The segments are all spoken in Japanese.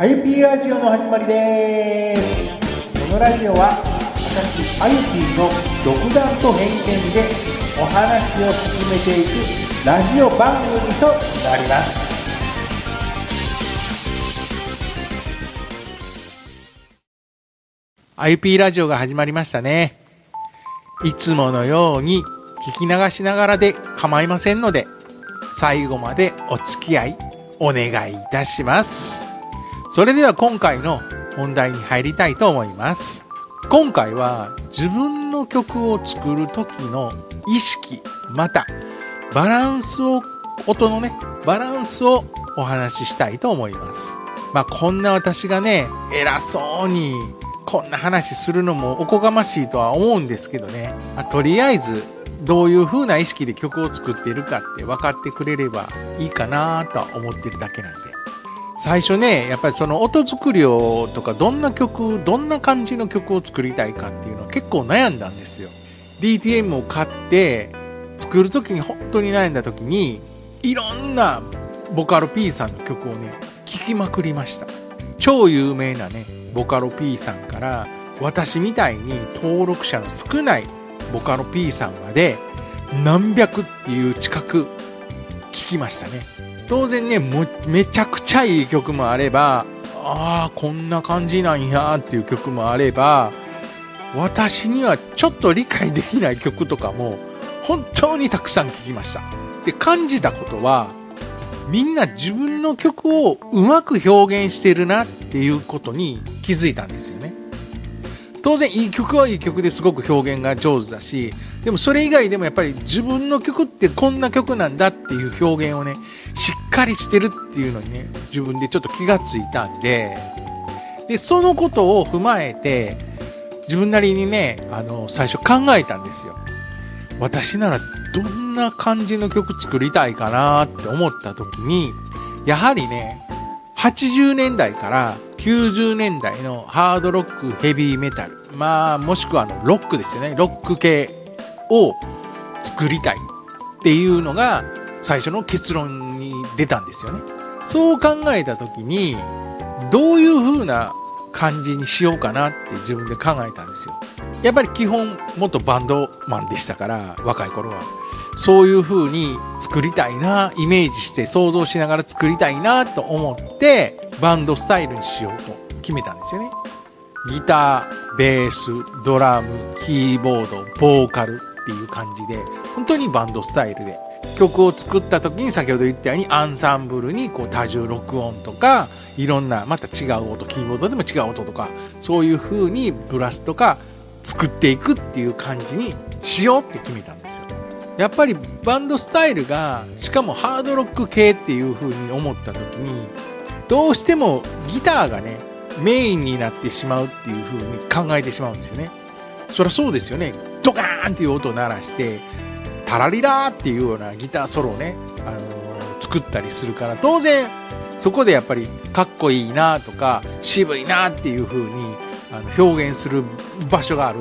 IP ラジオの始まりです。このラジオは私 IUP の独断と偏見でお話を進めていくラジオ番組となります「IUP ラジオ」が始まりましたね。いつものように聞き流しながらで構いませんので最後までお付き合いお願いいたします。それでは今回の本題に入りたいと思います。今回は自分の曲を作る時の意識またバランスを音のねバランスをお話ししたいと思います。まあこんな私がね偉そうにこんな話するのもおこがましいとは思うんですけどね、まあ、とりあえずどういう風な意識で曲を作っているかって分かってくれればいいかなとは思ってるだけなんです。最初ねやっぱりその音作りをとかどんな曲どんな感じの曲を作りたいかっていうのは結構悩んだんですよ。DTM を買って作る時に本当に悩んだ時にいろんなボカロ P さんの曲をね聴きまくりました。超有名なねボカロ P さんから私みたいに登録者の少ないボカロ P さんまで何百っていう近く聞きましたね。当然ねめちゃくちゃいい曲もあればああこんな感じなんやっていう曲もあれば私にはちょっと理解できない曲とかも本当にたくさん聴きました。で感じたことはみんな自分の曲をうまく表現してるなっていうことに気づいたんですよ。当然いい曲はいい曲ですごく表現が上手だしでもそれ以外でもやっぱり自分の曲ってこんな曲なんだっていう表現をねしっかりしてるっていうのにね自分でちょっと気がついたんででそのことを踏まえて自分なりにねあの最初考えたんですよ。私ならどんな感じの曲作りたいかなって思った時にやはりね80年代から90年代のハードロックヘビーメタルまあもしくはあのロックですよね。ロック系を作りたいっていうのが最初の結論に出たんですよね。そう考えた時にどういう風な感じにしようかなって自分で考えたんですよ。やっぱり基本元バンドマンでしたから若い頃は。そういう風に作りたいなイメージして想像しながら作りたいなと思ってバンドスタイルにしようと決めたんですよね。ギターベースドラムキーボードボーカルっていう感じで本当にバンドスタイルで。曲を作った時に先ほど言ったようにアンサンブルにこう多重録音とかいろんなまた違う音キーボードでも違う音とかそういう風にブラスとか作っていくっていう感じにしようって決めたんですよ。やっぱりバンドスタイルがしかもハードロック系っていう風に思った時にどうしてもギターがねメインになってしまうっていう風に考えてしまうんですよね。そりゃそうですよね。ドカーンっていう音を鳴らしてタラリラーっていうようなギターソロをね、あのー、作ったりするから当然そこでやっぱりかっこいいなとか渋いなっていう風にあの表現する場所がある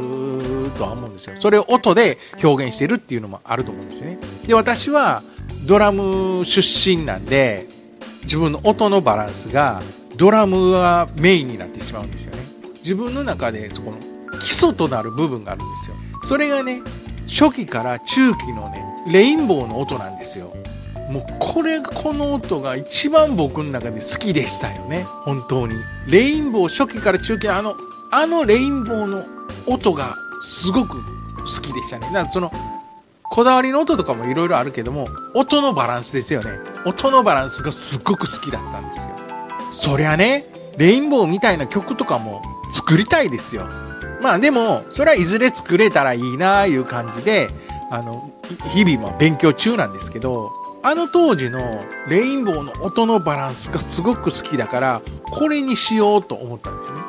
とは思うんですよ。それを音で表現してるっていうのもあると思うんですよね。で私はドラム出身なんで自分の音のバランスがドラムがメインになってしまうんですよね。自分の中でそこの基礎となる部分があるんですよ。それがね初期から中期のねレインボーの音なんですよ。もうこれこの音が一番僕の中で好きでしたよね本当にレインボー初期から中期あのあのレインボーの音がすごく好きでしたね。だかその、こだわりの音とかもいろいろあるけども、音のバランスですよね。音のバランスがすっごく好きだったんですよ。そりゃね、レインボーみたいな曲とかも作りたいですよ。まあでも、それはいずれ作れたらいいなあいう感じで、あの、日々も勉強中なんですけど、あの当時のレインボーの音のバランスがすごく好きだから、これにしようと思ったんですね。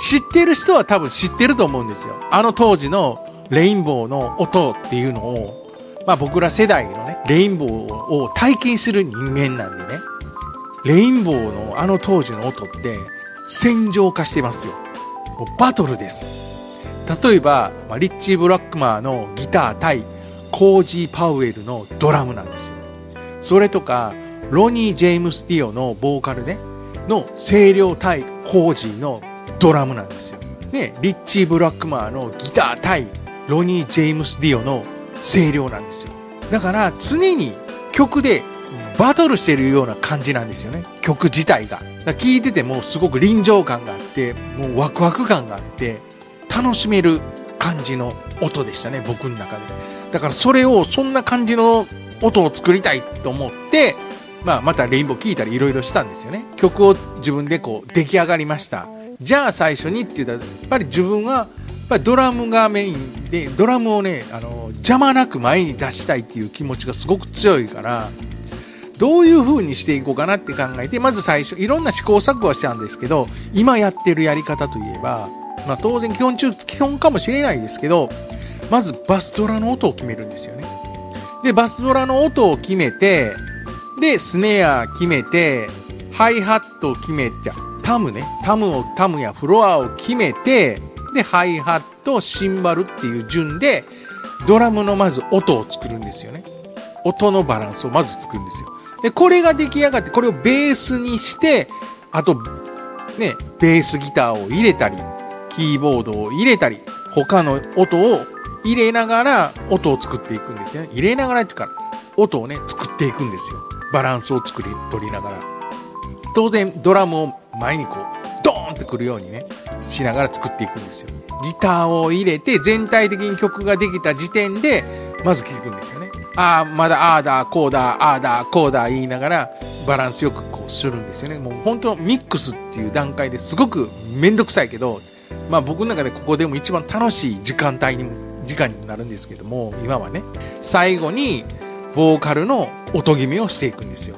知ってる人は多分知ってると思うんですよ。あの当時のレインボーの音っていうのを、まあ僕ら世代のね、レインボーを体験する人間なんでね、レインボーのあの当時の音って戦場化してますよ。もうバトルです。例えば、まあ、リッチー・ブラックマーのギター対コージー・パウエルのドラムなんですよ。それとか、ロニー・ジェームス・ディオのボーカルね、の声量対コージーのドラムなんですよ。で、リッチー・ブラックマーのギター対ロニー・ジェームス・ディオの声量なんですよ。だから常に曲でバトルしてるような感じなんですよね。曲自体が。聴いててもすごく臨場感があって、もうワクワク感があって、楽しめる感じの音でしたね、僕の中で。だからそれを、そんな感じの音を作りたいと思って、まあ、またレインボー聴いたりいろいろしたんですよね。曲を自分でこう出来上がりました。じゃあ最初にって言ったら、やっぱり自分は、やっぱりドラムがメインで、ドラムをね、あの、邪魔なく前に出したいっていう気持ちがすごく強いから、どういう風にしていこうかなって考えて、まず最初、いろんな試行錯誤はしたんですけど、今やってるやり方といえば、まあ当然基本中、基本かもしれないですけど、まずバスドラの音を決めるんですよね。で、バスドラの音を決めて、で、スネア決めて、ハイハットを決めて、タムね、タムを、タムやフロアを決めて、で、ハイハット、シンバルっていう順で、ドラムのまず音を作るんですよね。音のバランスをまず作るんですよ。で、これが出来上がって、これをベースにして、あと、ね、ベースギターを入れたり、キーボードを入れたり、他の音を入れながら音を作っていくんですよね。入れながらっていうか、音をね、作っていくんですよ。バランスを作り、取りながら。当然、ドラムを前にこう、ドーンってくるようにね、しながら作っていくんですよ。ギターを入れて、全体的に曲ができた時点で、まず聴くんですよね。ああ、まだああだ、こうだ、ああだ、こうだ言いながら、バランスよくこうするんですよね。もう本当ミックスっていう段階ですごくめんどくさいけど、まあ僕の中でここでも一番楽しい時間帯に時間になるんですけども、今はね、最後にボーカルの音決めをしていくんですよ。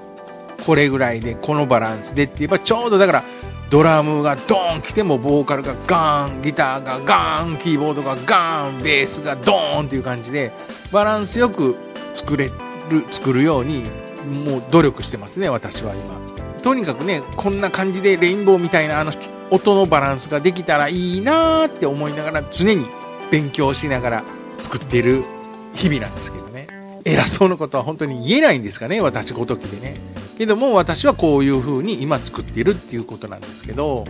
これぐらいで、このバランスでって言えばちょうどだから、ドラムがドーン来てもボーカルがガーン、ギターがガーン、キーボードがガーン、ベースがドーンっていう感じで、バランスよく作れる、作るように、もう努力してますね、私は今。とにかくね、こんな感じでレインボーみたいなあの音のバランスができたらいいなーって思いながら常に勉強しながら作っている日々なんですけどね。偉そうなことは本当に言えないんですかね、私ごときでね。けども私はこういう風に今作っているっていうことなんですけど、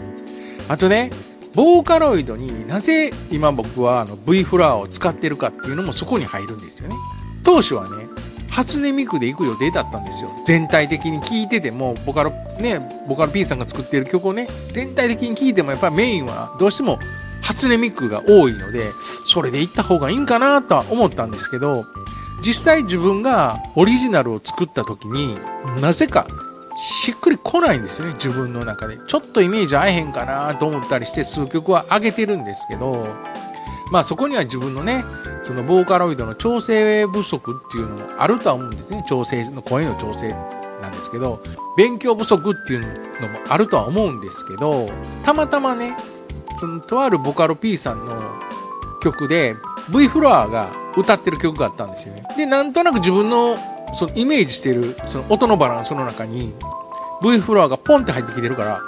あとね、ボーカロイドになぜ今僕はあの V フラワーを使ってるかっていうのもそこに入るんですよね。当初はね、初音ミクで行く予定だったんですよ。全体的に聴いてても、ボカロ、ね、ボカロ P さんが作ってる曲をね、全体的に聴いてもやっぱメインはどうしても初音ミクが多いので、それで行った方がいいんかなとは思ったんですけど、実際自分がオリジナルを作った時になぜかしっくりこないんですよね自分の中で。ちょっとイメージ合えへんかなと思ったりして数曲は上げてるんですけどまあそこには自分のねそのボーカロイドの調整不足っていうのもあるとは思うんですね。調整の声の調整なんですけど勉強不足っていうのもあるとは思うんですけどたまたまねそのとあるボカロ P さんの曲で V フロアが歌ってる曲があったんですよね。で、なんとなく自分のそのイメージしてるその音のバランスの中に V フロアがポンって入ってきてるから、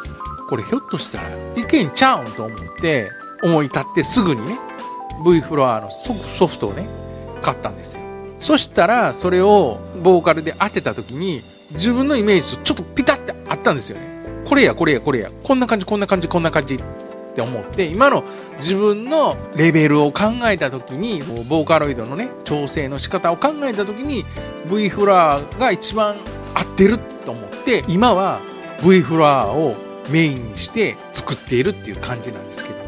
これひょっとしたらいけんちゃうんと思って思い立ってすぐにね、V フロアのソフトをね、買ったんですよ。そしたら、それをボーカルで当てた時に、自分のイメージとちょっとピタってあったんですよね。これや、これや、これや。こんな感じ、こんな感じ、こんな感じ。って思って今の自分のレベルを考えた時にボーカロイドのね調整の仕方を考えた時に V フラーが一番合ってると思って今は V フラーをメインにして作っているっていう感じなんですけどね。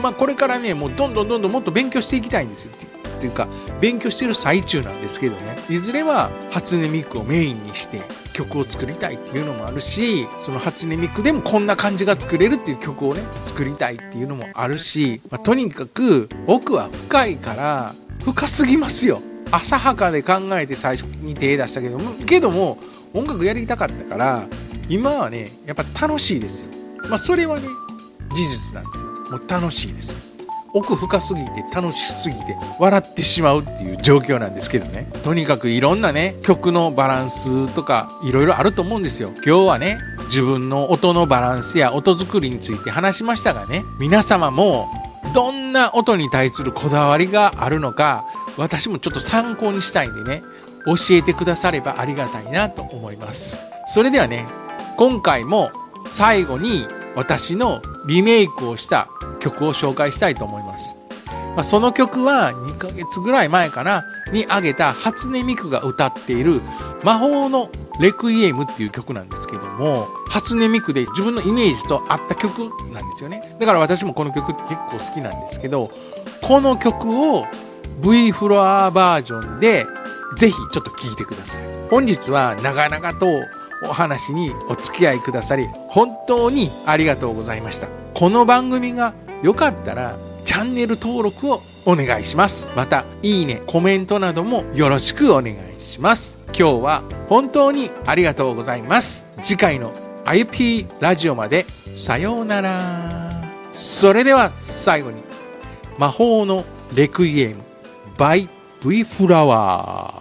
まあこれからねもうどんどんどんどんもっと勉強していきたいんですよ。っていうか勉強してる最中なんですけどね。いずれは初音ミクをメインにして曲を作りたいっていうのもあるしその初音ミクでもこんな感じが作れるっていう曲をね作りたいっていうのもあるし、まあ、とにかく奥は深いから深すぎますよ。浅はかで考えて最初に手出したけどもけども音楽やりたかったから今はねやっぱ楽しいですよ。まあそれはね事実なんですよ。もう楽しいです。奥深すぎて楽しすぎて笑ってしまうっていう状況なんですけどね。とにかくいろんなね曲のバランスとかいろいろあると思うんですよ。今日はね自分の音のバランスや音作りについて話しましたがね。皆様もどんな音に対するこだわりがあるのか私もちょっと参考にしたいんでね教えてくださればありがたいなと思います。それではね今回も最後に私のリメイクをした曲を紹介したいと思います。まあ、その曲は2ヶ月ぐらい前かなに上げた初音ミクが歌っている魔法のレクイエムっていう曲なんですけども初音ミクで自分のイメージと合った曲なんですよねだから私もこの曲って結構好きなんですけどこの曲を V フロアバージョンでぜひちょっと聴いてください本日は長々とお話にお付き合いくださり本当にありがとうございました。この番組が良かったらチャンネル登録をお願いします。またいいねコメントなどもよろしくお願いします。今日は本当にありがとうございます。次回の IP ラジオまでさようなら。それでは最後に魔法のレクイエム by V フラワー。